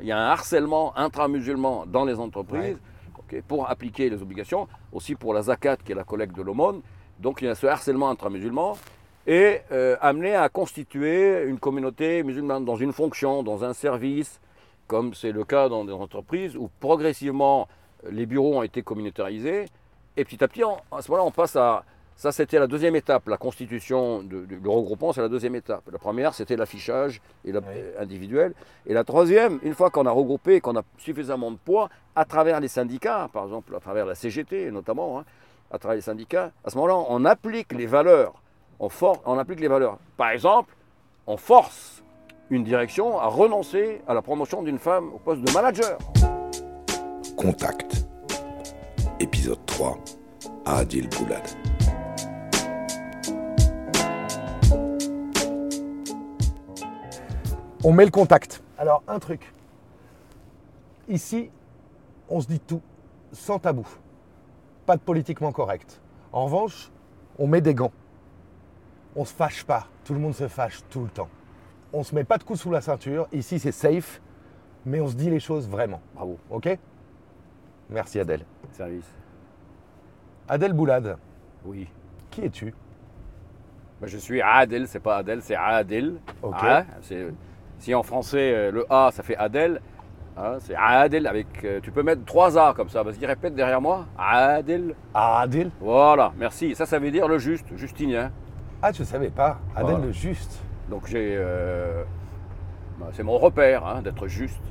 Il y a un harcèlement intra-musulman dans les entreprises pour appliquer les obligations, aussi pour la zakat qui est la collecte de l'aumône. Donc il y a ce harcèlement intra-musulman et euh, amener à constituer une communauté musulmane dans une fonction, dans un service, comme c'est le cas dans des entreprises où progressivement les bureaux ont été communautarisés. Et petit à petit, on- à ce moment-là, on passe à... Ça, c'était la deuxième étape. La constitution, de, de- le regroupement, c'est la deuxième étape. La première, c'était l'affichage et la- Oui. euh, individuel. Et la troisième, une fois qu'on a regroupé, et qu'on a suffisamment de poids, à travers les syndicats, par exemple, à travers la CGT notamment, hein, à travers les syndicats, à ce moment-là, on applique les valeurs. On, for- on applique les valeurs. Par exemple, on force une direction à renoncer à la promotion d'une femme au poste de manager. Contact. Épisode 3. Adil Boulad. On met le contact. Alors, un truc. Ici, on se dit tout, sans tabou. Pas de politiquement correct. En revanche, on met des gants. On se fâche pas. Tout le monde se fâche tout le temps. On se met pas de coups sous la ceinture. Ici, c'est safe, mais on se dit les choses vraiment. Bravo. Ok? Merci Adèle. Service. Adèle Boulad, Oui. qui es-tu? Ben, je suis Adel, c'est pas Adel, c'est Adel. Ok. Ah, c'est- si en français, euh, le A, ça fait Adel, hein, c'est Adel avec. euh, tu peux mettre trois A comme ça. Vas-y, répète derrière moi. Adel. Ah, Adèle Voilà, merci. Ça, ça veut dire le juste, justinien. Ah, je savais pas. Adèle Voilà. le juste. Donc j'ai. euh, ben, c'est mon repère hein, d'être juste.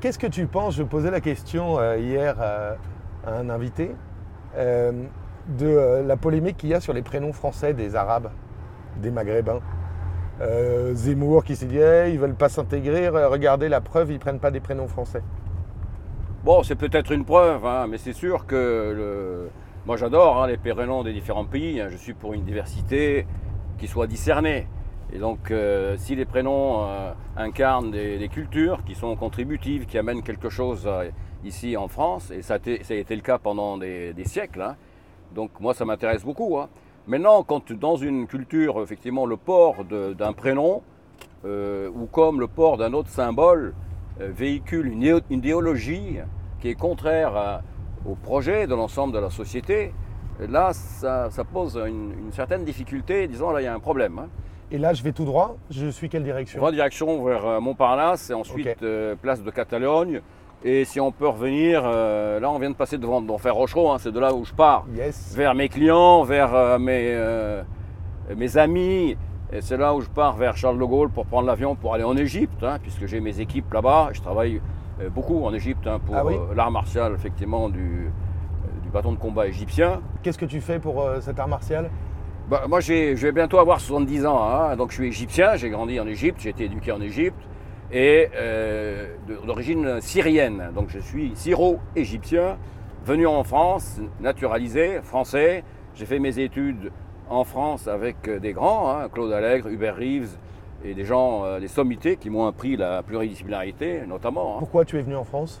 Qu'est-ce que tu penses Je posais la question euh, hier à un invité de la polémique qu'il y a sur les prénoms français des Arabes, des Maghrébins? Euh, Zemmour qui s'est dit Hey, ils veulent pas s'intégrer, re- regardez la preuve, ils prennent pas des prénoms français. Bon, c'est peut-être une preuve, hein, mais c'est sûr que moi j'adore hein, les prénoms des différents pays. hein. Je suis pour une diversité qui soit discernée. Et donc, euh, si les prénoms euh, incarnent des, cultures qui sont contributives, qui amènent quelque chose ici en France, et ça a été, ça a été le cas pendant des, siècles, donc moi ça m'intéresse beaucoup. Maintenant, quand dans une culture, effectivement, le port d'un prénom, euh, ou comme le port d'un autre symbole, euh, véhicule une, idéo- une idéologie qui est contraire à- au projet de l'ensemble de la société, là, ça, ça pose une, une certaine difficulté. Disons, là, il y a un problème. hein. Et là, je vais tout droit, je suis quelle On direction? En direction vers euh, Montparnasse et ensuite euh, place de Catalogne. Et si on peut revenir, euh, là, on vient de passer devant d'Enfer Rochereau, hein, c'est de là où je pars Yes. vers mes clients, vers euh, mes, euh, mes amis. Et c'est là où je pars vers Charles de Gaulle pour prendre l'avion pour aller en Égypte, hein, puisque j'ai mes équipes là-bas. Je travaille beaucoup en Égypte hein, pour Ah oui l'art martial, effectivement, du, du bâton de combat égyptien. Qu'est-ce que tu fais pour cet art martial? Bah, moi, je vais bientôt avoir 70 ans, donc je suis égyptien, j'ai grandi en Égypte, j'ai été éduqué en Égypte, et euh, d'origine syrienne. Donc je suis syro-égyptien, venu en France, naturalisé, français. J'ai fait mes études en France avec euh, des grands, hein, Claude Allègre, Hubert Reeves, et des gens, euh, des sommités qui m'ont appris la pluridisciplinarité, notamment. hein. Pourquoi tu es venu en France?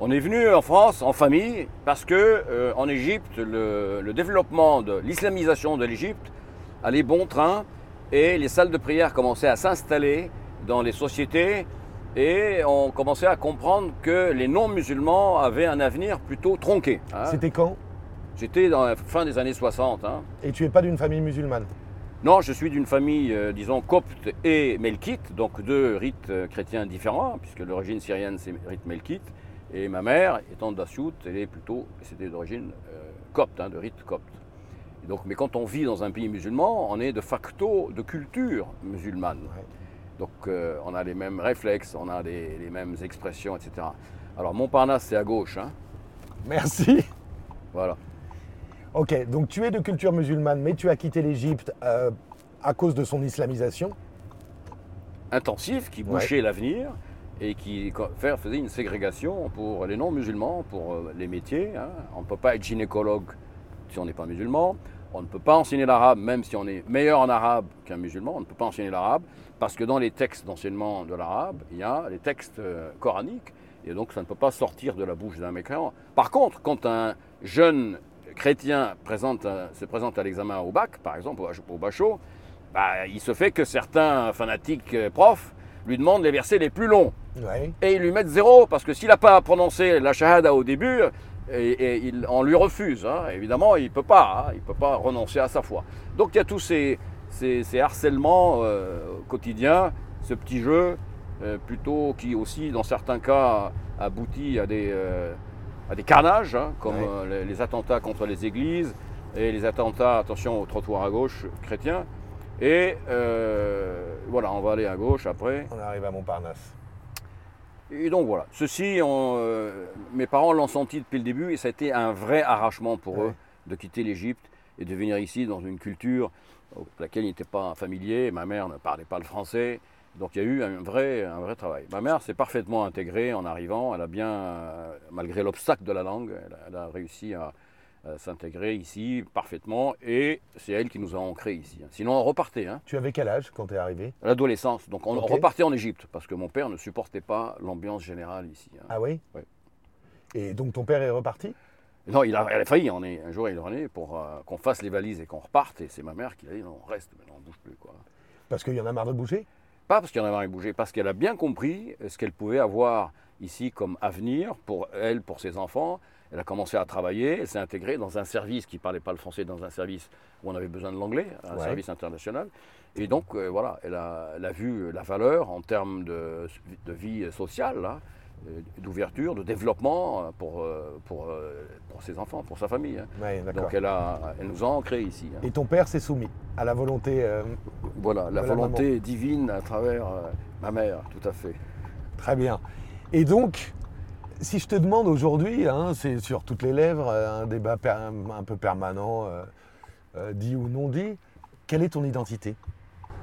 On est venu en France en famille parce que euh, en Égypte, le, le développement de l'islamisation de l'Égypte allait bon train et les salles de prière commençaient à s'installer dans les sociétés et on commençait à comprendre que les non-musulmans avaient un avenir plutôt tronqué. hein. C'était quand? J'étais dans la fin des années 60. hein. Et tu es pas d'une famille musulmane? Non, je suis d'une famille, euh, disons, copte et melkite, donc deux rites euh, chrétiens différents, puisque l'origine syrienne, c'est rite melkite. Et ma mère, étant d'Assiout, elle est plutôt, c'était d'origine euh, copte, hein, de rite copte. Et donc, mais quand on vit dans un pays musulman, on est de facto de culture musulmane. Ouais. Donc, euh, on a les mêmes réflexes, on a les, les mêmes expressions, etc. Alors, Montparnasse, c'est à gauche, hein. Merci. voilà. Ok, donc tu es de culture musulmane, mais tu as quitté l'Égypte euh, à cause de son islamisation. intensif qui bouchait l'avenir et qui faisait une ségrégation pour les non-musulmans, pour euh, les métiers. hein. On ne peut pas être gynécologue si on n'est pas musulman. On ne peut pas enseigner l'arabe, même si on est meilleur en arabe qu'un musulman. On ne peut pas enseigner l'arabe parce que dans les textes d'enseignement de l'arabe, il y a les textes euh, coraniques et donc ça ne peut pas sortir de la bouche d'un mécréant. Par contre, quand un jeune chrétien présente, un- se présente à l'examen au bac, par exemple, au, au bachot, bah, il se fait que certains fanatiques euh, profs lui demandent les versets les plus longs. et ils lui mettent zéro, parce que s'il n'a pas prononcé la shahada au début, et, on lui refuse. Hein. Évidemment, il ne peut pas, hein. il peut pas renoncer à sa foi. Donc il y a tous ces, harcèlements euh, quotidiens, ce petit jeu, euh, plutôt qui aussi, dans certains cas, aboutit à des, euh, à des carnages, hein, comme les, attentats contre les églises et les attentats, attention, au trottoir à gauche chrétien. Et voilà, on va aller à gauche après. On arrive à Montparnasse. Et donc voilà, ceci, euh, mes parents l'ont senti depuis le début et ça a été un vrai arrachement pour eux de quitter l'Égypte et de venir ici dans une culture avec laquelle ils n'étaient pas familiers. Ma mère ne parlait pas le français, donc il y a eu un vrai, un vrai travail. Ma mère s'est parfaitement intégrée en arrivant, elle a bien, euh, malgré l'obstacle de la langue, elle a réussi à, s'intégrer ici parfaitement et c'est elle qui nous a ancrés ici. Hein. Sinon on repartait. Hein. Tu avais quel âge quand tu es arrivé? L'adolescence. Donc on repartait en Égypte parce que mon père ne supportait pas l'ambiance générale ici. Hein. Ah oui? Oui. Et donc ton père est reparti? Non, il a, failli. On est, un jour, il est revenu pour euh, qu'on fasse les valises et qu'on reparte. Et c'est ma mère qui a dit non, on reste, mais non, on ne bouge plus. Quoi. Parce qu'il y en a marre de bouger? Pas parce qu'il y en a marre de bouger, parce qu'elle a bien compris ce qu'elle pouvait avoir ici comme avenir pour elle, pour ses enfants, elle a commencé à travailler, elle s'est intégrée dans un service qui ne parlait pas le français, dans un service où on avait besoin de l'anglais, un service international. Et donc, euh, voilà, elle a, vu la valeur en termes de, vie sociale, hein, euh, d'ouverture, de développement euh, pour, pour, pour, ses enfants, pour sa famille. Hein. donc, elle, a, elle nous a ancrés ici. Hein. Et ton père s'est soumis à la volonté. voilà, la volonté divine à travers ma mère, tout à fait. Très bien. Et donc, si je te demande aujourd'hui, hein, c'est sur toutes les lèvres, euh, un débat un peu permanent, euh, euh, dit ou non dit, quelle est ton identité?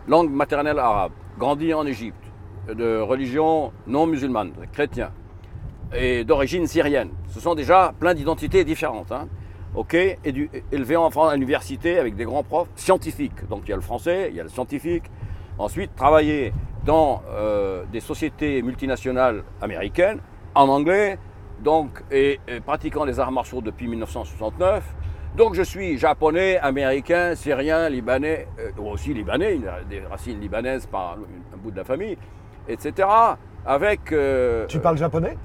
Langue maternelle arabe, grandi en Égypte, de religion non musulmane, chrétien, et d'origine syrienne. Ce sont déjà plein d'identités différentes. Hein. Ok, élevé en France à l'université avec des grands profs scientifiques. Donc il y a le français, il y a le scientifique. Ensuite, travailler dans des sociétés multinationales américaines en anglais, donc, et, pratiquant les arts martiaux depuis 1969. Donc je suis japonais, américain, syrien, libanais, euh, aussi libanais, des racines libanaises par un bout de la famille, etc. Avec. Euh, tu parles japonais?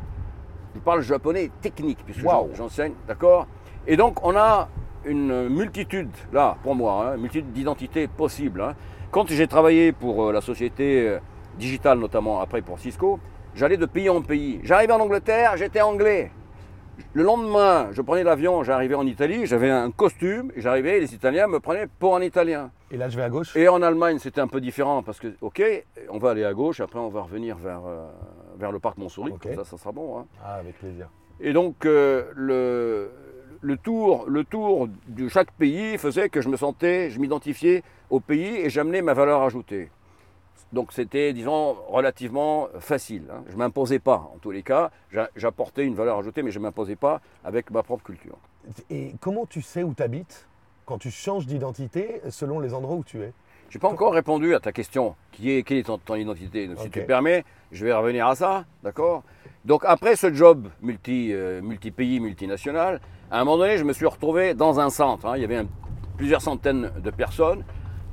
Je parle japonais technique, puisque j'enseigne, d'accord? Et donc on a une multitude, là, pour moi, hein, une multitude d'identités possibles. Hein. Quand j'ai travaillé pour euh, la société digitale, notamment après pour Cisco, J'allais de pays en pays. J'arrivais en Angleterre, j'étais anglais. Le lendemain, je prenais l'avion, j'arrivais en Italie, j'avais un costume, j'arrivais, les Italiens me prenaient pour un Italien. Et là, je vais à gauche? Et en Allemagne, c'était un peu différent parce que, ok, on va aller à gauche, après on va revenir vers, euh, vers le parc Montsouris, comme ça, ça sera bon. Hein. Ah, avec plaisir. Et donc, euh, le, le, tour, le tour de chaque pays faisait que je me sentais, je m'identifiais au pays et j'amenais ma valeur ajoutée. Donc c'était, disons, relativement facile. Hein. Je ne m'imposais pas, en tous les cas. J'apportais une valeur ajoutée, mais je ne m'imposais pas avec ma propre culture. Et comment tu sais où tu habites quand tu changes d'identité selon les endroits où tu es? Je n'ai pas encore répondu à ta question, qui est quelle est ton, identité. Si tu permets, je vais revenir à ça, d'accord? Donc après ce job multi, euh, multi-pays, multinational, à un moment donné, je me suis retrouvé dans un centre. Hein. Il y avait plusieurs centaines de personnes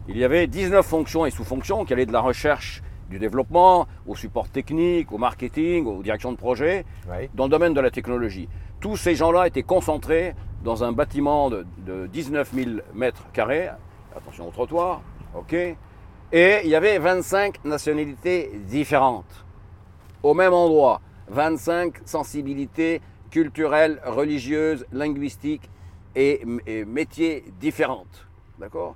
il y avait 19 fonctions et sous-fonctions qui allaient de la recherche du développement au support technique, au marketing, aux directions de projet, dans le domaine de la technologie. Tous ces gens-là étaient concentrés dans un bâtiment de, 19 000 mètres carrés, attention au trottoir, ok, et il y avait 25 nationalités différentes. Au même endroit, 25 sensibilités culturelles, religieuses, linguistiques et, et métiers différentes, d'accord?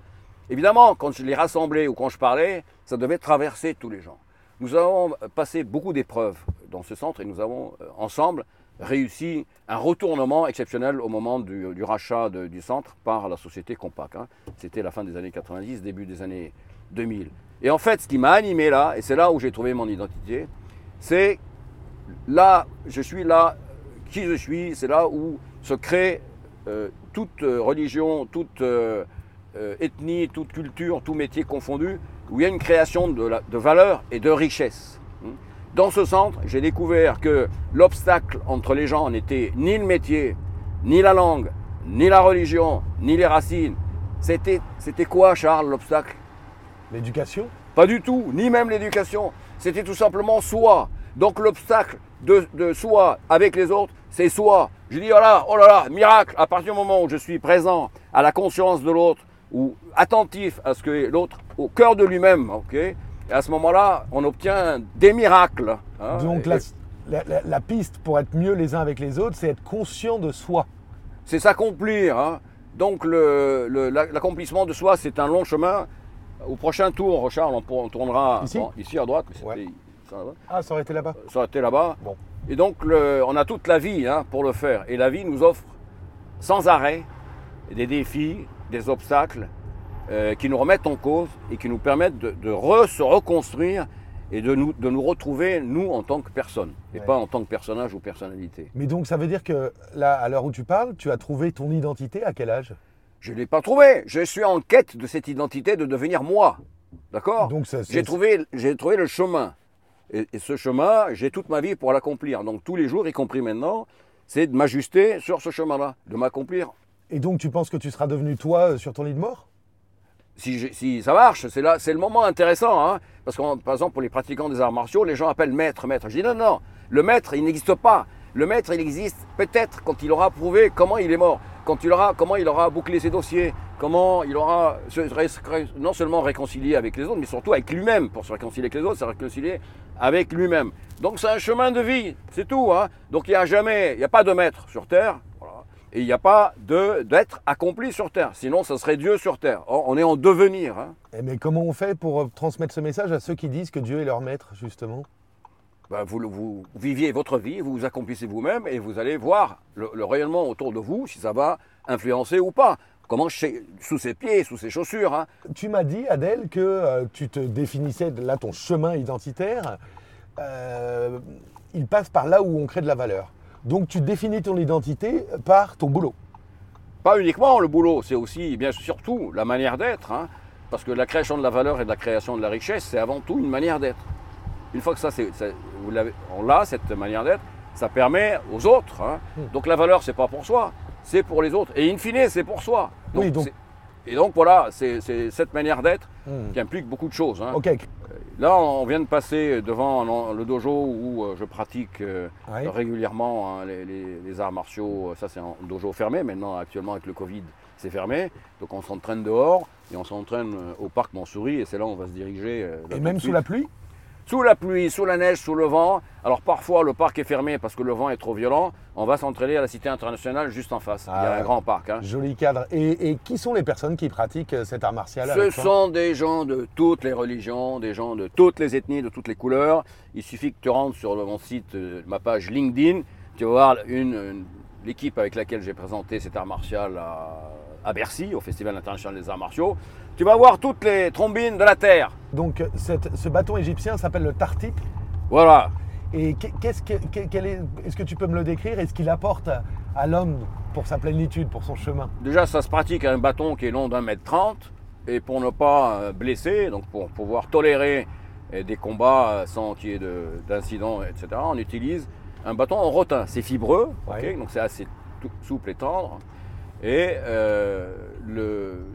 Évidemment, quand je les rassemblais ou quand je parlais, ça devait traverser tous les gens. Nous avons passé beaucoup d'épreuves dans ce centre et nous avons euh, ensemble réussi un retournement exceptionnel au moment du, rachat du centre par la société Compaq. Hein. C'était la fin des années 90, début des années 2000. Et en fait, ce qui m'a animé là, et c'est là où j'ai trouvé mon identité, c'est là, je suis là, qui je suis, c'est là où se crée euh, toute euh, religion, toute ethnie, toute culture, tout métier confondu, où il y a une création de, de valeur et de richesse. Hmm. Dans ce centre, j'ai découvert que l'obstacle entre les gens n'était ni le métier, ni la langue, ni la religion, ni les racines. C'était, c'était quoi, Charles, l'obstacle? L'éducation? Pas du tout, ni même l'éducation. C'était tout simplement soi. Donc l'obstacle de, de soi avec les autres, c'est soi. Je dis, oh là, oh là là, miracle, à partir du moment où je suis présent à la conscience de l'autre, ou attentif à ce que l'autre, au cœur de lui-même, ok Et à ce moment-là, on obtient des miracles. hein. Donc Et- la, la- la- la piste pour être mieux les uns avec les autres, c'est être conscient de soi. c'est s'accomplir. hein. Donc le- le- l'accomplissement de soi, c'est un long chemin. Au prochain tour, Charles, on, on tournera Ici? bon, ici à droite. mais c'était- Ouais. ça va? Ah, ça aurait été là-bas? Ça aurait été là-bas. Bon. Et donc, le- on a toute la vie hein, pour le faire. Et la vie nous offre sans arrêt des défis, des obstacles euh, qui nous remettent en cause et qui nous permettent de, de re- se reconstruire et de nous, de nous retrouver, nous, en tant que personne, et Ouais. pas en tant que personnage ou personnalité. Mais donc ça veut dire que là, à l'heure où tu parles, tu as trouvé ton identité à quel âge? Je ne l'ai pas trouvé. Je suis en quête de cette identité, de devenir moi. D'accord? Donc ça, c'est- J'ai trouvé, j'ai trouvé le chemin. Et, et ce chemin, j'ai toute ma vie pour l'accomplir. Donc tous les jours, y compris maintenant, c'est de m'ajuster sur ce chemin-là, de m'accomplir. Et donc tu penses que tu seras devenu toi euh, sur ton lit de mort? Si, ça marche, c'est le moment intéressant. hein. parce que, par exemple, pour les pratiquants des arts martiaux, les gens appellent maître, maître. Je dis non, non, le maître, il n'existe pas. Le maître, il existe peut-être quand il aura prouvé comment il est mort, quand il aura, comment il aura bouclé ses dossiers, comment il aura se non seulement réconcilié avec les autres, mais surtout avec lui-même. Pour se réconcilier avec les autres, c'est réconcilier avec lui-même. Donc c'est un chemin de vie, c'est tout. hein. Donc il n'y a jamais, il n'y a pas de maître sur terre. Et il n'y a pas d'être accompli sur Terre. Sinon, ça serait Dieu sur Terre. Or, on est en devenir. hein. Eh, Mais comment on fait pour euh, transmettre ce message à ceux qui disent que Dieu est leur maître, justement? Ben, vous, vous viviez votre vie, vous vous accomplissez vous-même et vous allez voir le, le rayonnement autour de vous, si ça va influencer ou pas. Comment chez- sous ses pieds, sous ses chaussures. hein. Tu m'as dit, Adèle, que euh, tu te définissais, là, ton chemin identitaire, euh, il passe par là où on crée de la valeur. Donc tu définis ton identité par ton boulot. Pas uniquement le boulot, c'est aussi, bien surtout, la manière d'être. hein. parce que la création de la valeur et de la création de la richesse, c'est avant tout une manière d'être. Une fois que ça, vous on l'a, cette manière d'être, ça permet aux autres. hein. Hmm. Donc la valeur, c'est pas pour soi, c'est pour les autres. Et in fine, c'est pour soi. Oui, donc- c'est- et donc voilà, c'est, cette manière d'être Hmm. qui implique beaucoup de choses. hein. Là, on vient de passer devant le dojo où euh, je pratique euh, régulièrement hein, les, les- les arts martiaux. Ça, c'est un dojo fermé. Maintenant, actuellement, avec le Covid, c'est fermé. Donc, on s'entraîne dehors et on s'entraîne euh, au parc Montsouris. Et c'est là où on va se diriger. euh, Et même sous la pluie? Sous la pluie, sous la neige, sous le vent. Alors, parfois, le parc est fermé parce que le vent est trop violent. On va s'entraîner à la Cité internationale juste en face. Il y a Ah. un grand parc. hein. Joli cadre. Et, et qui sont les personnes qui pratiquent euh, cet art martial Ce avec sont des gens de toutes les religions, des gens de toutes les ethnies, de toutes les couleurs. Il suffit que tu rentres sur mon site, euh, ma page LinkedIn, tu vas voir une, une- l'équipe avec laquelle j'ai présenté cet art martial à, à Bercy, au Festival international des arts martiaux. Tu vas voir toutes les trombines de la Terre. Donc cette- ce bâton égyptien s'appelle le tartip. Voilà. Et qu'est- qu'est-ce que, que- quel est, est-ce que tu peux me le décrire? Est-ce qu'il apporte à, l'homme pour sa plénitude, pour son chemin? Déjà, ça se pratique à un bâton qui est long d'un mètre trente. Et pour ne pas euh, blesser, donc pour pouvoir tolérer euh, des combats euh, sans qu'il y ait de- d'incidents, etc., on utilise un bâton en rotin. C'est fibreux, donc c'est assez souple et tendre. Et euh,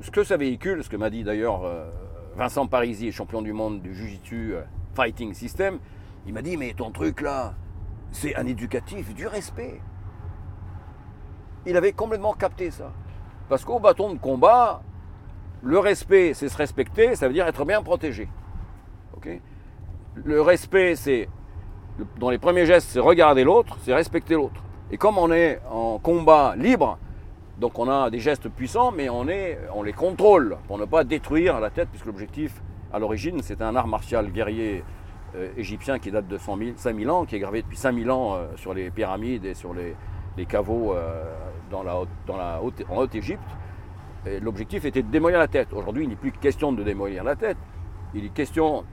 ce que ça véhicule, ce que m'a dit d'ailleurs euh, Vincent Parisi, champion du monde du Jiu-Jitsu euh, Fighting System, il m'a dit Mais ton truc là, c'est un éducatif du respect. Il avait complètement capté ça. Parce qu'au bâton de combat, le respect, c'est se respecter, ça veut dire être bien protégé. Ok? Le respect, c'est, dans les premiers gestes, c'est regarder l'autre, c'est respecter l'autre. Et comme on est en combat libre, donc on a des gestes puissants, mais on, les contrôle pour ne pas détruire la tête, puisque l'objectif, à l'origine, c'est un art martial guerrier euh, égyptien qui date de 100 000 5000 ans, qui est gravé depuis 5000 ans euh, sur les pyramides et sur les, caveaux euh, en Haute-Égypte. L'objectif était de démolir la tête. Aujourd'hui, il n'est plus question de démolir la tête. Il est question,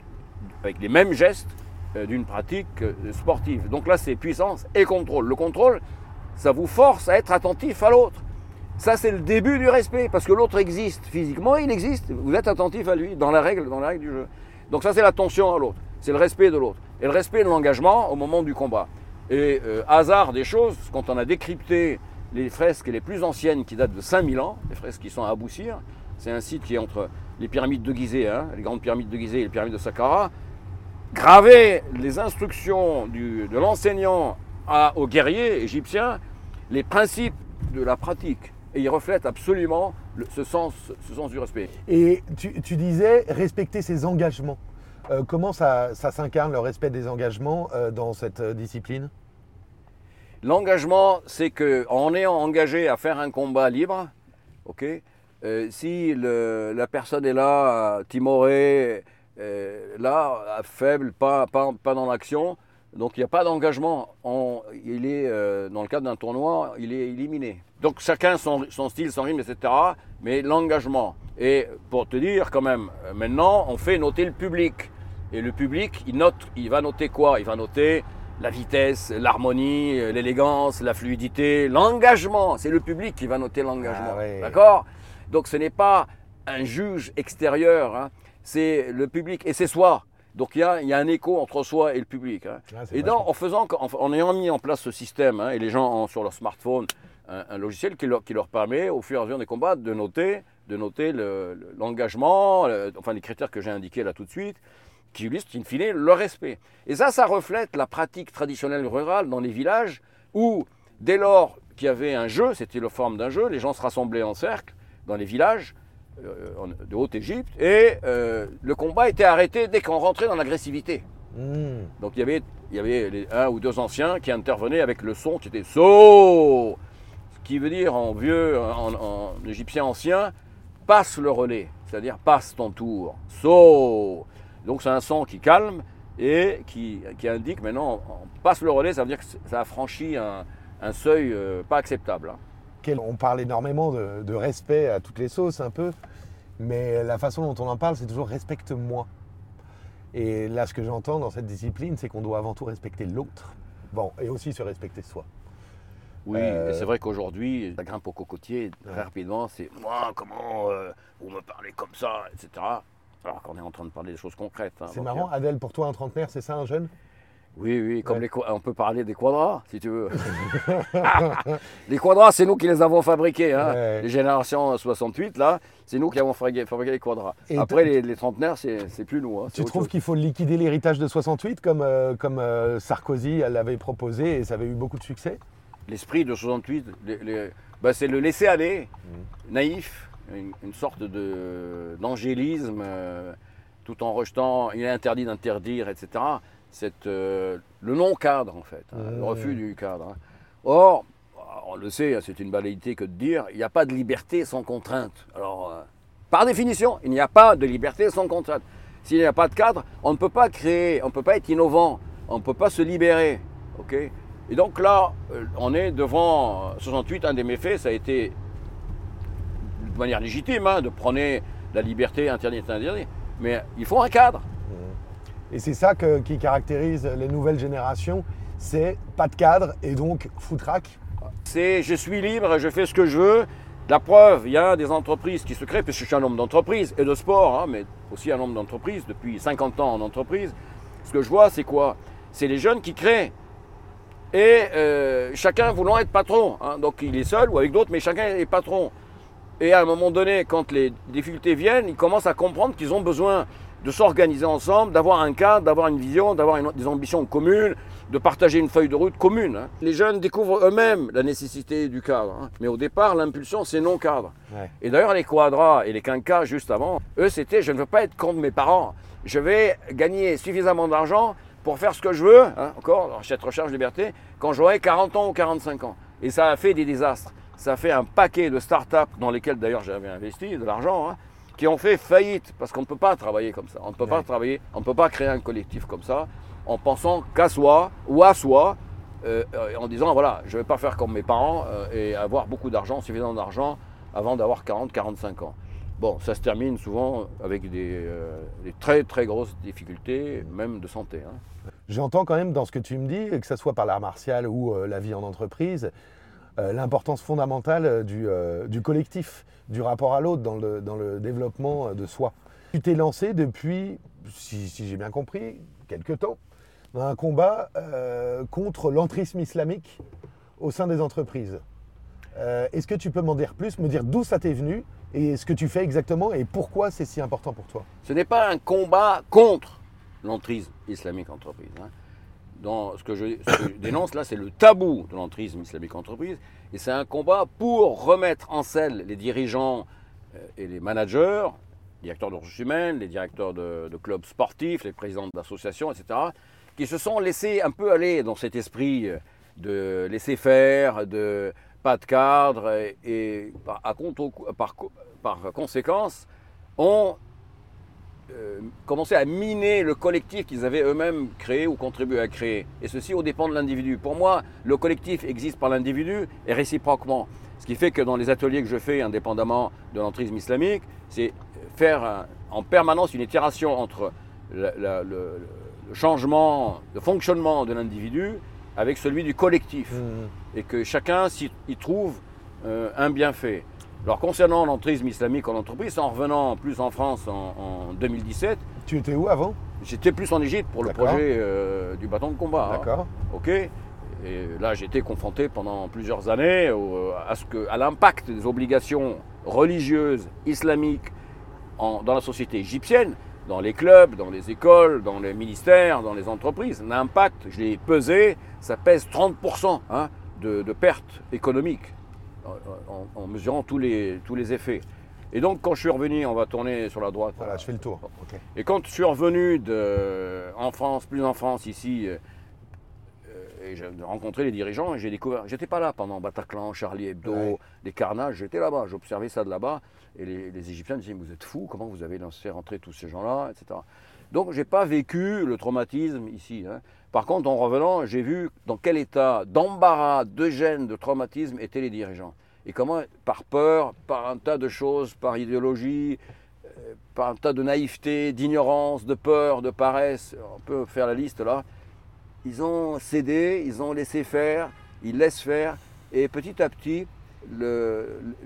avec les mêmes gestes, d'une pratique sportive. Donc là, c'est puissance et contrôle. Le contrôle, ça vous force à être attentif à l'autre. Ça, c'est le début du respect, parce que l'autre existe physiquement, il existe. Vous êtes attentif à lui, dans la règle, dans la règle du jeu. Donc ça, c'est l'attention à l'autre. C'est le respect de l'autre. Et le respect de l'engagement au moment du combat. Et euh, hasard des choses, quand on a décrypté les fresques les plus anciennes qui datent de 5000 ans, les fresques qui sont à Aboussir, c'est un site qui est entre les pyramides de Gizeh, hein, les grandes pyramides de Gizeh et les pyramides de Saqqara. gravé les instructions de l'enseignant aux guerriers égyptiens, les principes de la pratique. Et il reflète absolument ce, sens, ce sens du respect. Et tu, disais respecter ses engagements. Euh, comment ça, s'incarne le respect des engagements euh, dans cette euh, discipline? L'engagement, c'est qu'en est engagé à faire un combat libre, ok, si la personne est là, timorée, là, faible, pas, pas, pas dans l'action, donc il n'y a pas d'engagement. Il est, dans le cadre d'un tournoi, il est éliminé. Donc chacun son, son style, son rythme, etc. Mais l'engagement. Et pour te dire quand même, maintenant, on fait noter le public. Et le public, il note, il va noter quoi? Il va noter la vitesse, l'harmonie, l'élégance, la fluidité, l'engagement. C'est le public qui va noter l'engagement. Ah D'accord? Donc ce n'est pas un juge extérieur, hein. c'est le public et c'est soi. Donc il y, a, il y, a, un écho entre soi et le public. Hein. Ah, et donc, en, faisant, en, ayant mis en place ce système, hein, et les gens ont sur leur smartphone un, logiciel qui leur, qui leur, permet, au fur et à mesure des combats, de noter, de noter l'engagement, enfin les critères que j'ai indiqués là tout de suite, qui illustre in fine le respect. Et ça, ça reflète la pratique traditionnelle rurale dans les villages où, dès lors qu'il y avait un jeu, c'était la forme d'un jeu, les gens se rassemblaient en cercle dans les villages de Haute-Égypte et euh, le combat était arrêté dès qu'on rentrait dans l'agressivité. Hmm. Donc il y avait, il y avait un ou deux anciens qui intervenaient avec le son qui était so, ce qui veut dire en vieux, en, en égyptien ancien, passe le relais, c'est-à-dire passe ton tour. So. Donc c'est un son qui calme et qui, indique maintenant, on passe le relais, ça veut dire que ça a franchi un, seuil euh, pas acceptable. Hein. On parle énormément de, respect à toutes les sauces un peu, mais la façon dont on en parle, c'est toujours respecte-moi. Et là, ce que j'entends dans cette discipline, c'est qu'on doit avant tout respecter l'autre, bon, et aussi se respecter soi. Oui, euh, c'est vrai qu'aujourd'hui, la grimpe au cocotier, très rapidement, c'est moi, comment euh, vous me parlez comme ça, etc. Alors qu'on est en train de parler des choses concrètes. Hein, c'est marrant, euh, Adèle, pour toi, un trentenaire, c'est ça, un jeune? Oui, oui, comme les, on peut parler des quadras, si tu veux. les quadras, c'est nous qui les avons fabriqués. Hein. Les générations 68, là, c'est nous qui avons fabriqué, les quadras. Après, les, trentenaires, c'est plus nous. Hein, tu trouves qu'il faut liquider l'héritage de 68 comme, euh, comme euh, Sarkozy l'avait proposé et ça avait eu beaucoup de succès? L'esprit de 68, bah, c'est le laisser aller, mmh. naïf, une, sorte d'angélisme, euh, tout en rejetant, il est interdit d'interdire, etc. Euh, le non-cadre, en fait, hein, le refus du cadre. Hein. Or, on le sait, hein, c'est une banalité que de dire, il n'y a pas de liberté sans contrainte. Alors, euh, par définition, il n'y a pas de liberté sans contrainte. S'il n'y a pas de cadre, on ne peut pas créer, on ne peut pas être innovant, on ne peut pas se libérer. ok? Et donc là, on est devant 68, un des méfaits, ça a été de manière légitime, hein, de prôner la liberté interdite, interdite. Mais il faut un cadre. Et c'est ça qui caractérise les nouvelles générations, c'est pas de cadre et donc foutraque. C'est je suis libre, je fais ce que je veux. La preuve, il y a des entreprises qui se créent, parce que je suis un nombre d'entreprises et de sport, hein, mais aussi un nombre d'entreprises, depuis 50 ans en entreprise. Ce que je vois, c'est quoi? C'est les jeunes qui créent. Et euh, chacun voulant être patron. Hein. Donc il est seul ou avec d'autres, mais chacun est patron. Et à un moment donné, quand les difficultés viennent, ils commencent à comprendre qu'ils ont besoin de s'organiser ensemble, d'avoir un cadre, d'avoir une vision, d'avoir des ambitions communes, de partager une feuille de route commune. Hein. Les jeunes découvrent eux-mêmes la nécessité du cadre. Hein. Mais au départ, l'impulsion, c'est non cadre. Et d'ailleurs, les quadras et les quinquas, juste avant, eux, c'était je ne veux pas être contre mes parents. Je vais gagner suffisamment d'argent pour faire ce que je veux, hein, encore, cette recherche liberté, quand j'aurai 40 ans ou 45 ans. Et ça a fait des désastres ça fait un paquet de start-up dans lesquelles d'ailleurs j'avais investi de l'argent, qui ont fait faillite parce qu'on ne peut pas travailler comme ça. On ne peut pas travailler, on ne peut pas créer un collectif comme ça en pensant qu'à soi ou à soi, euh, en disant voilà, je ne vais pas faire comme mes parents euh, et avoir beaucoup d'argent, suffisamment d'argent avant d'avoir 40-45 ans. Bon, ça se termine souvent avec des, euh, très très grosses difficultés, même de santé. Hein. J'entends quand même dans ce que tu me dis, que ce soit par l'art martial ou la vie en entreprise, l'importance fondamentale du, collectif, du rapport à l'autre dans le, développement de soi. Tu t'es lancé depuis, si, j'ai bien compris, quelques temps, dans un combat contre l'entrisme islamique au sein des entreprises. Est-ce que tu peux m'en dire plus, me dire d'où ça t'est venu et ce que tu fais exactement et pourquoi c'est si important pour toi? Ce n'est pas un combat contre l'entrisme islamique entreprise. Hein. Dans ce que, je, dénonce là, c'est le tabou de l'entrisme islamique entreprise. Et c'est un combat pour remettre en selle les dirigeants euh, et les managers, les directeurs de ressources humaines, les directeurs de, clubs sportifs, les présidents d'associations, etc., qui se sont laissés un peu aller dans cet esprit euh, de laisser faire, de pas de cadre, et, par, à par, conséquence, ont euh, commencé à miner le collectif qu'ils avaient eux-mêmes créé ou contribué à créer. Et ceci au dépend de l'individu. Pour moi, le collectif existe par l'individu et réciproquement. Ce qui fait que dans les ateliers que je fais, indépendamment de l'entrisme islamique, c'est faire en permanence une itération entre le, changement de fonctionnement de l'individu avec celui du collectif. Mmh. Et que chacun y trouve euh, un bienfait. Alors concernant l'entrisme islamique en entreprise, en revenant plus en France en, 2017. Tu étais où avant? J'étais plus en Égypte pour le projet euh, du bâton de combat. Hein. D'accord. ok. Et là, j'étais confronté pendant plusieurs années à, ce que, à l'impact des obligations religieuses islamiques dans la société égyptienne, dans les clubs, dans les écoles, dans les ministères, dans les entreprises. L'impact, je l'ai pesé, ça pèse 30% hein, de, de pertes économiques en, mesurant tous les, tous les effets. Et donc, quand je suis revenu, on va tourner sur la droite. Voilà, je fais le tour. Et quand je suis revenu de, en France, plus en France, ici, euh, et j'ai rencontré les dirigeants, et j'ai découvert. J'étais pas là pendant Bataclan, Charlie Hebdo, les carnages, j'étais là-bas, j'observais ça de là-bas. Et les, les, Égyptiens me disaient Vous êtes fous, comment vous avez lancé rentrer tous ces gens-là, etc. Donc, je n'ai pas vécu le traumatisme ici. Hein. Par contre, en revenant, j'ai vu dans quel état d'embarras, de gêne, de traumatisme étaient les dirigeants. Et comment, par peur, par un tas de choses, par idéologie, euh, par un tas de naïveté, d'ignorance, de peur, de paresse, on peut faire la liste là, ils ont cédé, ils ont laissé faire, ils laissent faire, et petit à petit,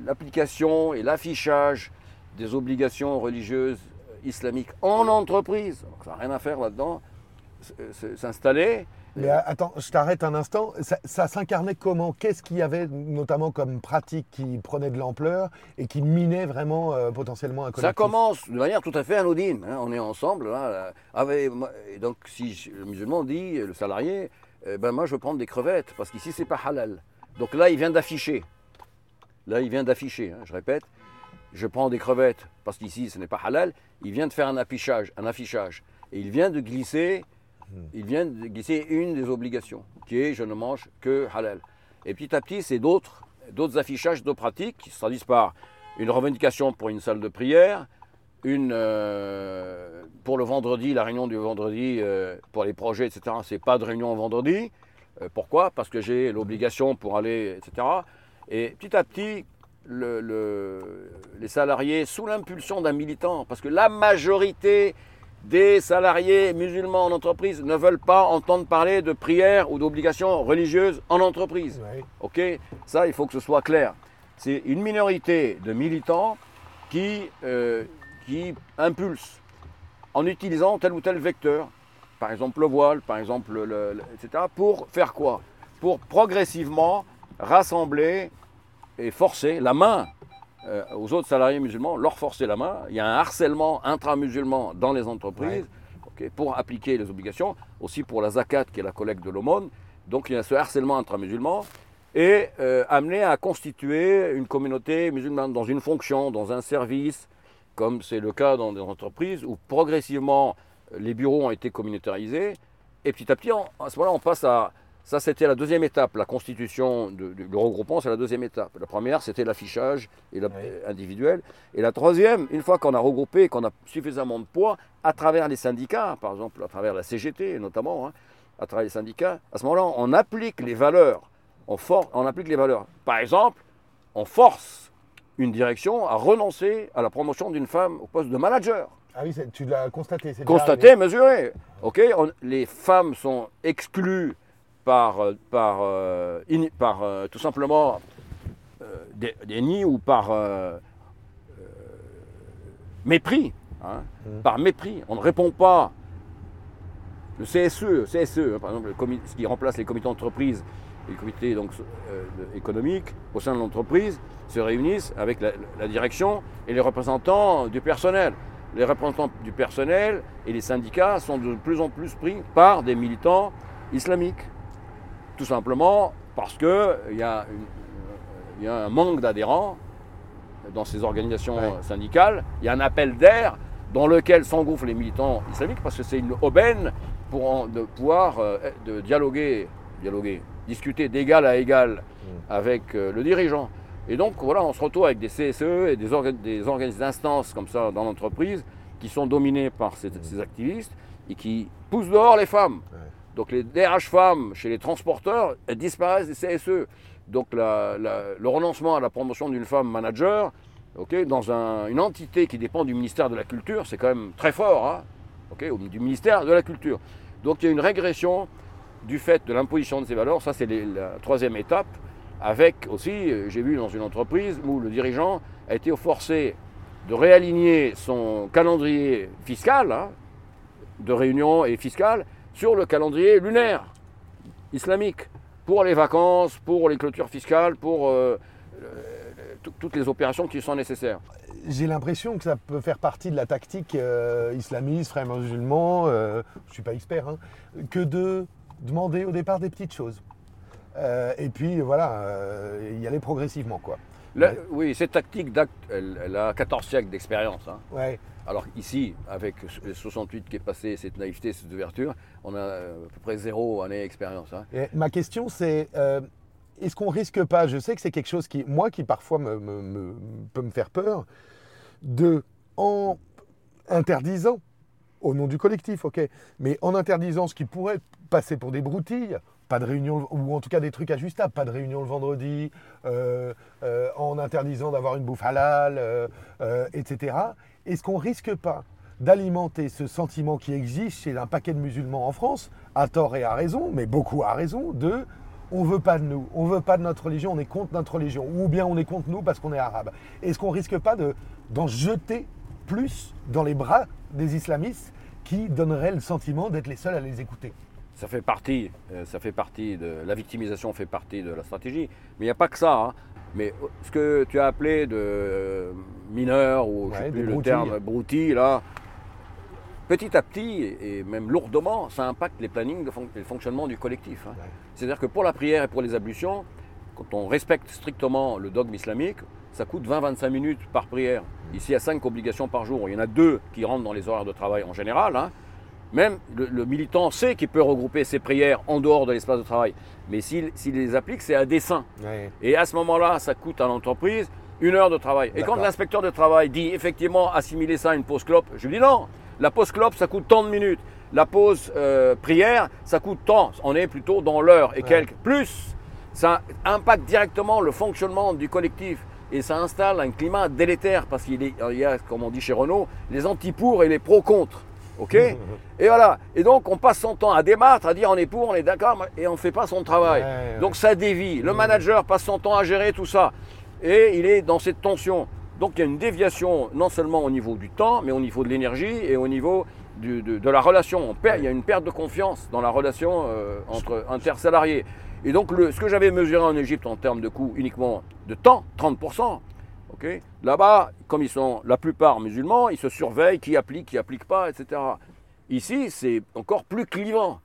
l'application et l'affichage des obligations religieuses islamiques en entreprise, ça n'a rien à faire là-dedans, s'installer. Mais attends, je t'arrête un instant. Ça, s'incarnait comment? Qu'est-ce qu'il y avait notamment comme pratique qui prenait de l'ampleur et qui minait vraiment euh, potentiellement un collectif? Ça commence de manière tout à fait anodine. Hein. On est ensemble. Là, avec, et donc, si le musulman dit, le salarié, eh ben moi je veux prendre des crevettes parce qu'ici c'est pas halal. Donc là, il vient d'afficher. Là, il vient d'afficher. Hein, je répète, je prends des crevettes parce qu'ici ce n'est pas halal. Il vient de faire un affichage, un affichage, et il vient de glisser. Il vient de glisser une des obligations, qui est je ne mange que halal. Et petit à petit, c'est d'autres, d'autres affichages, d'autres pratiques qui se traduisent par une revendication pour une salle de prière, une euh, pour le vendredi, la réunion du vendredi euh, pour les projets, etc. C'est pas de réunion vendredi. Euh, pourquoi? Parce que j'ai l'obligation pour aller, etc. Et petit à petit, les salariés, sous l'impulsion d'un militant, parce que la majorité des salariés musulmans en entreprise ne veulent pas entendre parler de prière ou d'obligations religieuses en entreprise. Ok Ça, il faut que ce soit clair. C'est une minorité de militants qui, euh, qui impulsent en utilisant tel ou tel vecteur, par exemple le voile, par exemple, le, etc., pour faire quoi? Pour progressivement rassembler et forcer la main euh, aux autres salariés musulmans, leur forcer la main. Il y a un harcèlement intra-musulman dans les entreprises pour appliquer les obligations, aussi pour la zakat qui est la collecte de l'aumône. Donc il y a ce harcèlement intra-musulman et euh, amener à constituer une communauté musulmane dans une fonction, dans un service, comme c'est le cas dans des entreprises où progressivement les bureaux ont été communautarisés. Et petit à petit, à ce moment-là, on passe à ça, c'était la deuxième étape. La constitution du regroupement, c'est la deuxième étape. La première, c'était l'affichage individuel. Et la troisième, une fois qu'on a regroupé, qu'on a suffisamment de poids, à travers les syndicats, par exemple, à travers la CGT notamment, hein, à travers les syndicats, à ce moment-là, on applique les valeurs. On, on applique les valeurs. Par exemple, on force une direction à renoncer à la promotion d'une femme au poste de manager. Ah oui, tu l'as constaté. Constaté, mesuré. Ok, les femmes sont exclues par, euh, par, euh, par euh, tout simplement déni ou par mépris. Hein, mmh. Par mépris. On ne répond pas. Le CSE, CSE hein, par exemple, ce qui remplace les comités d'entreprise les comités donc, économiques au sein de l'entreprise se réunissent avec la, direction et les représentants du personnel. les représentants du personnel et les syndicats sont de plus en plus pris par des militants islamiques. Tout simplement parce qu'il y, a y a un manque d'adhérents dans ces organisations syndicales. Il y a un appel d'air dans lequel s'engouffrent les militants islamiques parce que c'est une aubaine pour de pouvoir euh, de dialoguer, dialoguer, discuter d'égal à égal mm. avec euh, le dirigeant. Et donc voilà, on se retrouve avec des CSE et des, des organismes d'instances comme ça dans l'entreprise qui sont dominés par ces, activistes et qui poussent dehors les femmes. Donc les DRH femmes chez les transporteurs, disparaissent des CSE. Donc le renoncement à la promotion d'une femme manager, dans une entité qui dépend du ministère de la Culture, c'est quand même très fort, hein, du ministère de la Culture. Donc il y a une régression du fait de l'imposition de ces valeurs, ça c'est la troisième étape, avec aussi, euh, j'ai vu dans une entreprise où le dirigeant a été forcé de réaligner son calendrier fiscal, hein, de réunion et fiscal, sur le calendrier lunaire islamique, pour les vacances, pour les clôtures fiscales, pour euh, toutes les opérations qui sont nécessaires. J'ai l'impression que ça peut faire partie de la tactique euh, islamiste, frère musulman, euh, je ne suis pas expert, hein, que de demander au départ des petites choses. Et puis voilà, y aller progressivement. quoi. Oui, cette tactique, elle, a 14 siècles d'expérience. Hein. Ouais. Alors ici, avec les 68 qui est passé, cette naïveté, cette ouverture, on a à peu près zéro année d'expérience. Hein. Ma question, c'est est-ce qu'on risque pas, je sais que c'est quelque chose qui, moi, qui parfois me, peut me faire peur, de, en interdisant, au nom du collectif, ok, mais en interdisant ce qui pourrait passer pour des broutilles, pas de réunion, ou en tout cas des trucs ajustables, pas de réunion le vendredi, euh, euh, en interdisant d'avoir une bouffe halal, euh, etc. Est-ce qu'on risque pas d'alimenter ce sentiment qui existe chez un paquet de musulmans en France, à tort et à raison, mais beaucoup à raison, de on veut pas de nous, on veut pas de notre religion, on est contre notre religion, ou bien on est contre nous parce qu'on est arabe. Est-ce qu'on risque pas d'en jeter plus dans les bras des islamistes qui donneraient le sentiment d'être les seuls à les écouter? Ça fait partie, euh, ça fait partie de la victimisation fait partie de la stratégie, mais il n'y a pas que ça. Hein. Mais ce que tu as appelé de euh, mineurs ou je sais plus le terme broutilles là, petit à petit, et même lourdement, ça impacte les plannings et le fonctionnement du collectif. Hein. C'est-à-dire que pour la prière et pour les ablutions, quand on respecte strictement le dogme islamique, ça coûte 20-25 minutes par prière. Ici, il y a 5 obligations par jour. Il y en a deux qui rentrent dans les horaires de travail en général. Hein. Même le, militant sait qu'il peut regrouper ses prières en dehors de l'espace de travail. Mais s'il les applique, c'est à dessein. Et à ce moment-là, ça coûte à l'entreprise une heure de travail. Et quand l'inspecteur de travail dit effectivement assimiler ça à une pause clope, je lui dis non, la pause clope, ça coûte tant de minutes. La pause euh, prière, ça coûte tant. On est plutôt dans l'heure et quelques. Plus, ça impacte directement le fonctionnement du collectif et ça installe un climat délétère parce qu'il y a, comme on dit chez Renault, les anti-pour et les pro-contre. OK Et voilà. Et donc, on passe son temps à débattre, à dire on est pour, on est d'accord, et on ne fait pas son travail. donc, ça dévie. Le manager passe son temps à gérer tout ça. Et il est dans cette tension. Donc il y a une déviation non seulement au niveau du temps, mais au niveau de l'énergie et au niveau de, la relation. il y a une perte de confiance dans la relation euh, entre intersalariés. Et donc ce que j'avais mesuré en Égypte en termes de coût uniquement de temps, 30%, là-bas, comme ils sont la plupart musulmans, ils se surveillent qui applique, qui applique pas, etc. Ici, c'est encore plus clivant.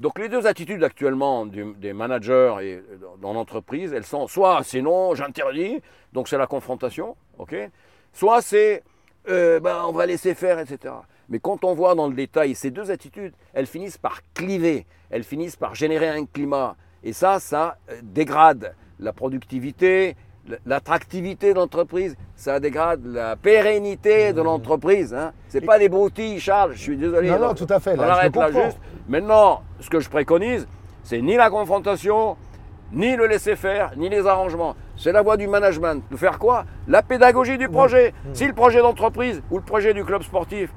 Donc les deux attitudes actuellement des managers et dans l'entreprise, elles sont soit c'est non, j'interdis, donc c'est la confrontation, ok Soit c'est euh, ben, on va laisser faire, etc. Mais quand on voit dans le détail ces deux attitudes, elles finissent par cliver, elles finissent par générer un climat. Et ça, ça euh, dégrade la productivité, l'attractivité de l'entreprise, ça dégrade la pérennité de l'entreprise. Hein. Ce n'est pas des broutilles, Charles, je suis désolé. Non, non, tout à fait. on arrête là juste. Maintenant, ce que je préconise, c'est ni la confrontation, ni le laisser-faire, ni les arrangements. C'est la voie du management. De faire quoi? La pédagogie du projet. Mmh. Si le projet d'entreprise ou le projet du club sportif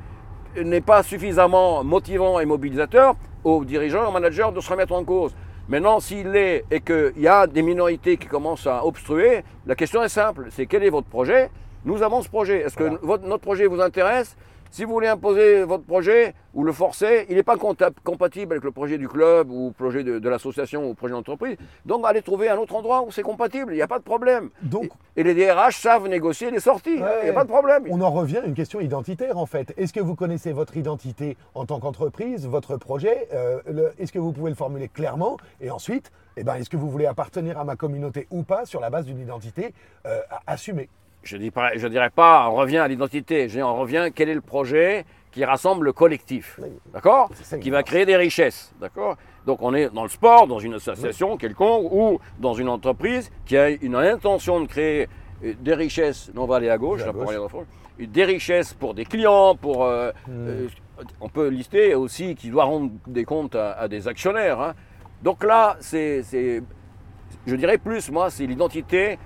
n'est pas suffisamment motivant et mobilisateur, aux dirigeants, aux managers de se remettre en cause. Maintenant, s'il l'est et qu'il y a des minorités qui commencent à obstruer, la question est simple, c'est quel est votre projet? Nous avons ce projet. Est-ce que votre, notre projet vous intéresse? Si vous voulez imposer votre projet ou le forcer, il n'est pas compatible avec le projet du club ou le projet de, l'association ou le projet d'entreprise. Donc allez trouver un autre endroit où c'est compatible, il n'y a pas de problème. Donc, et, les DRH savent négocier les sorties, il n'y a pas de problème. On en revient à une question identitaire en fait. Est-ce que vous connaissez votre identité en tant qu'entreprise, votre projet euh, Est-ce que vous pouvez le formuler clairement? Et ensuite, eh ben, est-ce que vous voulez appartenir à ma communauté ou pas sur la base d'une identité euh, assumée? Je ne dirais pas on revient à l'identité, je dis on revient quel est le projet qui rassemble le collectif, d'accord Qui va créer des richesses, d'accord Donc on est dans le sport, dans une association quelconque ou dans une entreprise qui a une intention de créer euh, des richesses, non on va aller à gauche, là, pour aller des richesses pour des clients, pour... Euh, hmm. euh, on peut lister aussi qui doit rendre des comptes à, des actionnaires. Hein. Donc là, c'est, je dirais plus, moi, c'est l'identité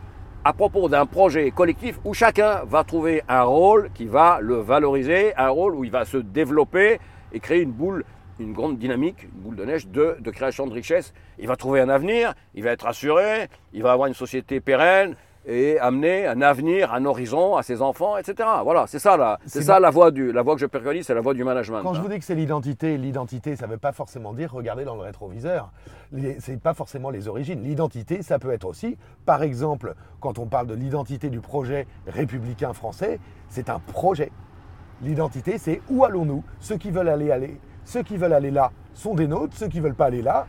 à propos d'un projet collectif où chacun va trouver un rôle qui va le valoriser, un rôle où il va se développer et créer une boule, une grande dynamique, une boule de neige de, création de richesse. Il va trouver un avenir, il va être assuré, il va avoir une société pérenne, et amener un avenir, un horizon à ses enfants, etc. Voilà, c'est ça, la, c'est ça la voie, du, la voie que je préconise, c'est la voie du management. Quand je vous dis que c'est l'identité, l'identité, ça ne veut pas forcément dire regarder dans le rétroviseur. Ce n'est pas forcément les origines. L'identité, ça peut être aussi, par exemple, quand on parle de l'identité du projet républicain français, c'est un projet. L'identité, c'est où allons-nous? Ceux qui veulent aller, aller, ceux qui veulent aller là sont des nôtres, ceux qui ne veulent pas aller là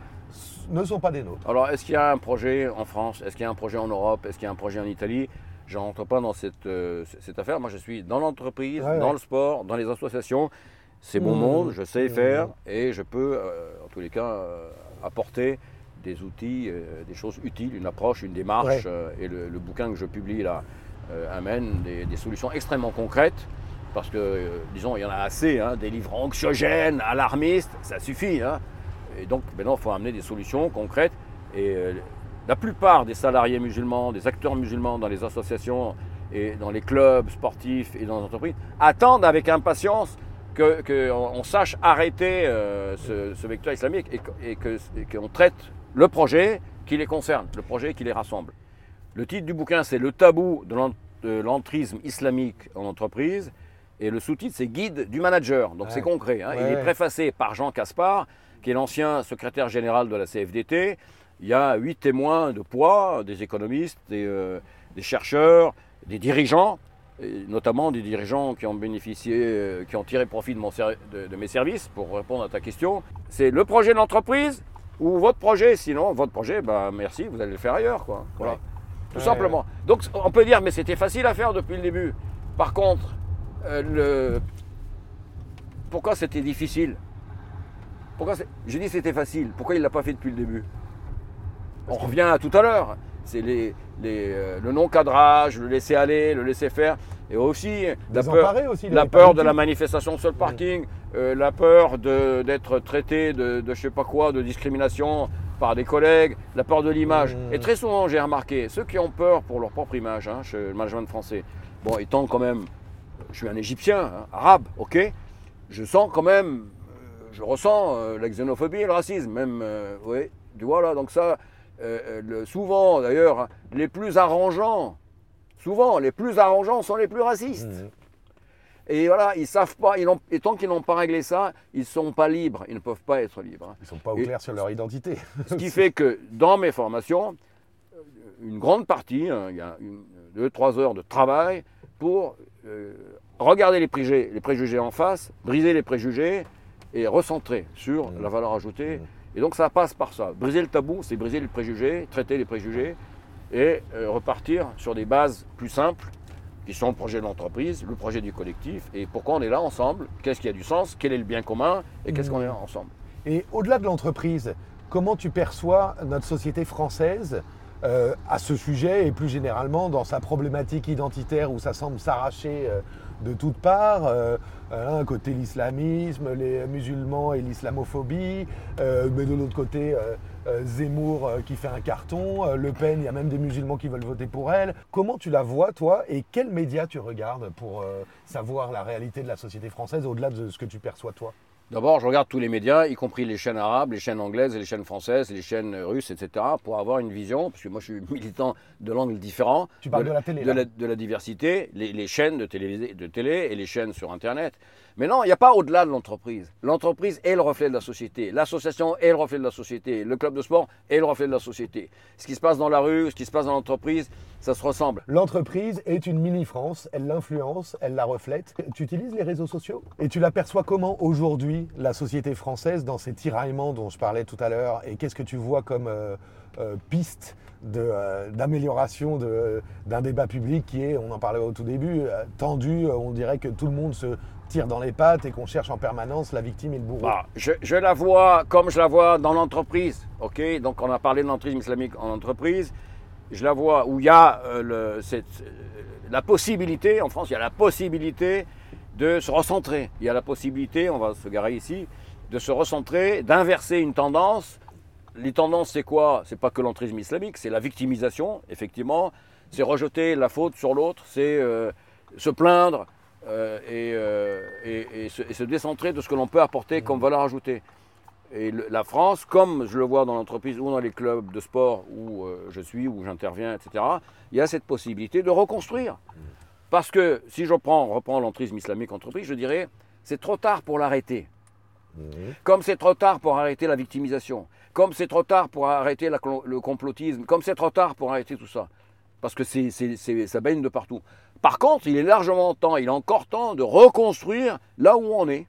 ne sont pas des nôtres. Alors, est-ce qu'il y a un projet en France? Est-ce qu'il y a un projet en Europe? Est-ce qu'il y a un projet en Italie? Je rentre pas dans cette, euh, cette, affaire. Moi, je suis dans l'entreprise, dans le sport, dans les associations. C'est mon mmh. monde, je sais mmh. faire et je peux, euh, en tous les cas, euh, apporter des outils, des choses utiles, une approche, une démarche. et le, bouquin que je publie là amène des, solutions extrêmement concrètes. Parce que, disons, il y en a assez, hein, des livres anxiogènes, alarmistes, ça suffit. Hein. Et donc maintenant, il faut amener des solutions concrètes. Et euh, la plupart des salariés musulmans, des acteurs musulmans dans les associations et dans les clubs sportifs et dans les entreprises attendent avec impatience qu'on sache arrêter euh, ce, vecteur islamique et, qu'on traite le projet qui les concerne, le projet qui les rassemble. Le titre du bouquin, c'est Le tabou de l'entrisme islamique en entreprise. Et le sous-titre, c'est Guide du manager. Donc c'est concret. Hein. Il est préfacé par Jean Caspar qui est l'ancien secrétaire général de la CFDT. Il y a huit témoins de poids, des économistes, des, euh, chercheurs, des dirigeants, notamment des dirigeants qui ont bénéficié, euh, qui ont tiré profit de, mes services pour répondre à ta question. C'est le projet de l'entreprise ou votre projet? Sinon, votre projet, bah, merci, vous allez le faire ailleurs. Quoi. Voilà. Tout simplement. Donc on peut dire, mais c'était facile à faire depuis le début. Par contre, euh, le... pourquoi c'était difficile? Pourquoi J'ai dit que c'était facile. Pourquoi il ne l'a pas fait depuis le début On revient à tout à l'heure. C'est les, euh, le non-cadrage, le laisser aller, le laisser faire. Et aussi la peur, la peur de la manifestation sur le parking, euh, la peur d'être traité de, de je sais pas quoi, de discrimination par des collègues, la peur de l'image. Mmh. Et très souvent, j'ai remarqué, ceux qui ont peur pour leur propre image, hein, chez le management français, bon, étant quand même, je suis un Égyptien, hein, arabe, ok, je sens quand même je ressens euh, la xénophobie et le racisme, même, euh, oui, tu vois là, donc ça, euh, souvent d'ailleurs, les plus arrangeants, souvent, les plus arrangeants sont les plus racistes. Mmh. Et voilà, ils savent pas, ils et tant qu'ils n'ont pas réglé ça, ils ne sont pas libres, ils ne peuvent pas être libres. Hein. Ils ne sont pas au clair sur leur identité. ce qui fait que dans mes formations, une grande partie, hein, il y a deux, trois heures de travail pour regarder les préjugés, les préjugés en face, briser les préjugés, et recentrer sur mmh. la valeur ajoutée. Mmh. Et donc ça passe par ça. Briser le tabou, c'est briser les préjugés, traiter les préjugés et euh, repartir sur des bases plus simples qui sont le projet de l'entreprise, le projet du collectif et pourquoi on est là ensemble, qu'est-ce qui a du sens, quel est le bien commun et qu'est-ce qu'on est là ensemble. Et au-delà de l'entreprise, comment tu perçois notre société française euh, à ce sujet et plus généralement dans sa problématique identitaire où ça semble s'arracher euh, de toutes parts. Euh, un côté l'islamisme, les musulmans et l'islamophobie, euh, mais de l'autre côté euh, Zemmour qui fait un carton, Le Pen, il y a même des musulmans qui veulent voter pour elle. Comment tu la vois toi et quels médias tu regardes pour savoir la réalité de la société française au-delà de ce que tu perçois toi? D'abord, je regarde tous les médias, y compris les chaînes arabes, les chaînes anglaises, les chaînes françaises, les chaînes russes, etc., pour avoir une vision, parce que moi je suis militant de l'angle différent. Tu parles de, la télé. De la, de la, diversité, les, les chaînes de télé, de télé et les chaînes sur Internet. Mais non, il n'y a pas au-delà de l'entreprise. L'entreprise est le reflet de la société. L'association est le reflet de la société. Le club de sport est le reflet de la société. Ce qui se passe dans la rue, ce qui se passe dans l'entreprise, ça se ressemble. L'entreprise est une mini-France. Elle l'influence, elle la reflète. Tu utilises les réseaux sociaux? Et tu l'aperçois comment aujourd'hui, la société française, dans ces tiraillements dont je parlais tout à l'heure? Et qu'est-ce que tu vois comme euh, euh, piste euh, d'amélioration d'un débat public qui est, on en parlait au tout début, tendu. On dirait que tout le monde se tire dans les pattes et qu'on cherche en permanence la victime et le bourreau bah, je, la vois comme je la vois dans l'entreprise. ok? Donc on a parlé de l'entrisme islamique en entreprise. Je la vois où il y a euh, cette, euh, la possibilité, en France, il y a la possibilité de se recentrer. Il y a la possibilité, on va se garer ici, de se recentrer, d'inverser une tendance. Les tendances, c'est quoi? C'est pas que l'entrisme islamique, c'est la victimisation, effectivement. C'est rejeter la faute sur l'autre, c'est euh, se plaindre, euh, euh, et, se, décentrer de ce que l'on peut apporter comme valeur ajoutée. Et la France, comme je le vois dans l'entreprise ou dans les clubs de sport où euh, je suis, où j'interviens, etc., il y a cette possibilité de reconstruire. Parce que si je reprends, reprends l'entrisme islamique entreprise, je dirais, c'est trop tard pour l'arrêter. Comme c'est trop tard pour arrêter la victimisation, comme c'est trop tard pour arrêter le complotisme, comme c'est trop tard pour arrêter tout ça. Parce que c'est, ça baigne de partout. Par contre, il est largement temps, il est encore temps de reconstruire là où on est.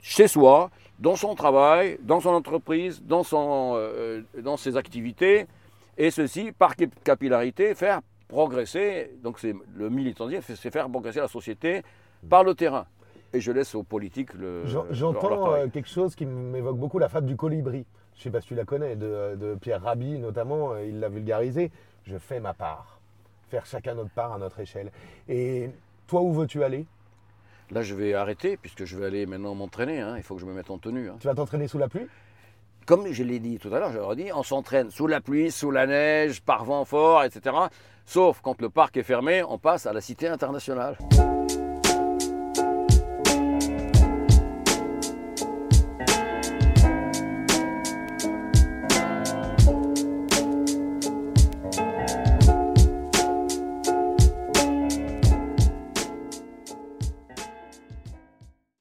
Chez soi, dans son travail, dans son entreprise, dans, son, euh, dans ses activités, et ceci par capillarité, faire progresser, donc c'est le militantisme, c'est faire progresser la société par le terrain. Et je laisse aux politiques le. J'entends euh, quelque chose qui m'évoque beaucoup la fable du colibri. Je ne sais pas si tu la connais, de, de Pierre Rabhi notamment, euh, il l'a vulgarisé. Je fais ma part faire chacun notre part à notre échelle. Et toi, où veux-tu aller? Là, je vais arrêter puisque je vais aller maintenant m'entraîner. Hein. Il faut que je me mette en tenue. Hein. Tu vas t'entraîner sous la pluie? Comme je l'ai dit tout à l'heure, je leur dit, on s'entraîne sous la pluie, sous la neige, par vent fort, etc. Sauf quand le parc est fermé, on passe à la cité internationale.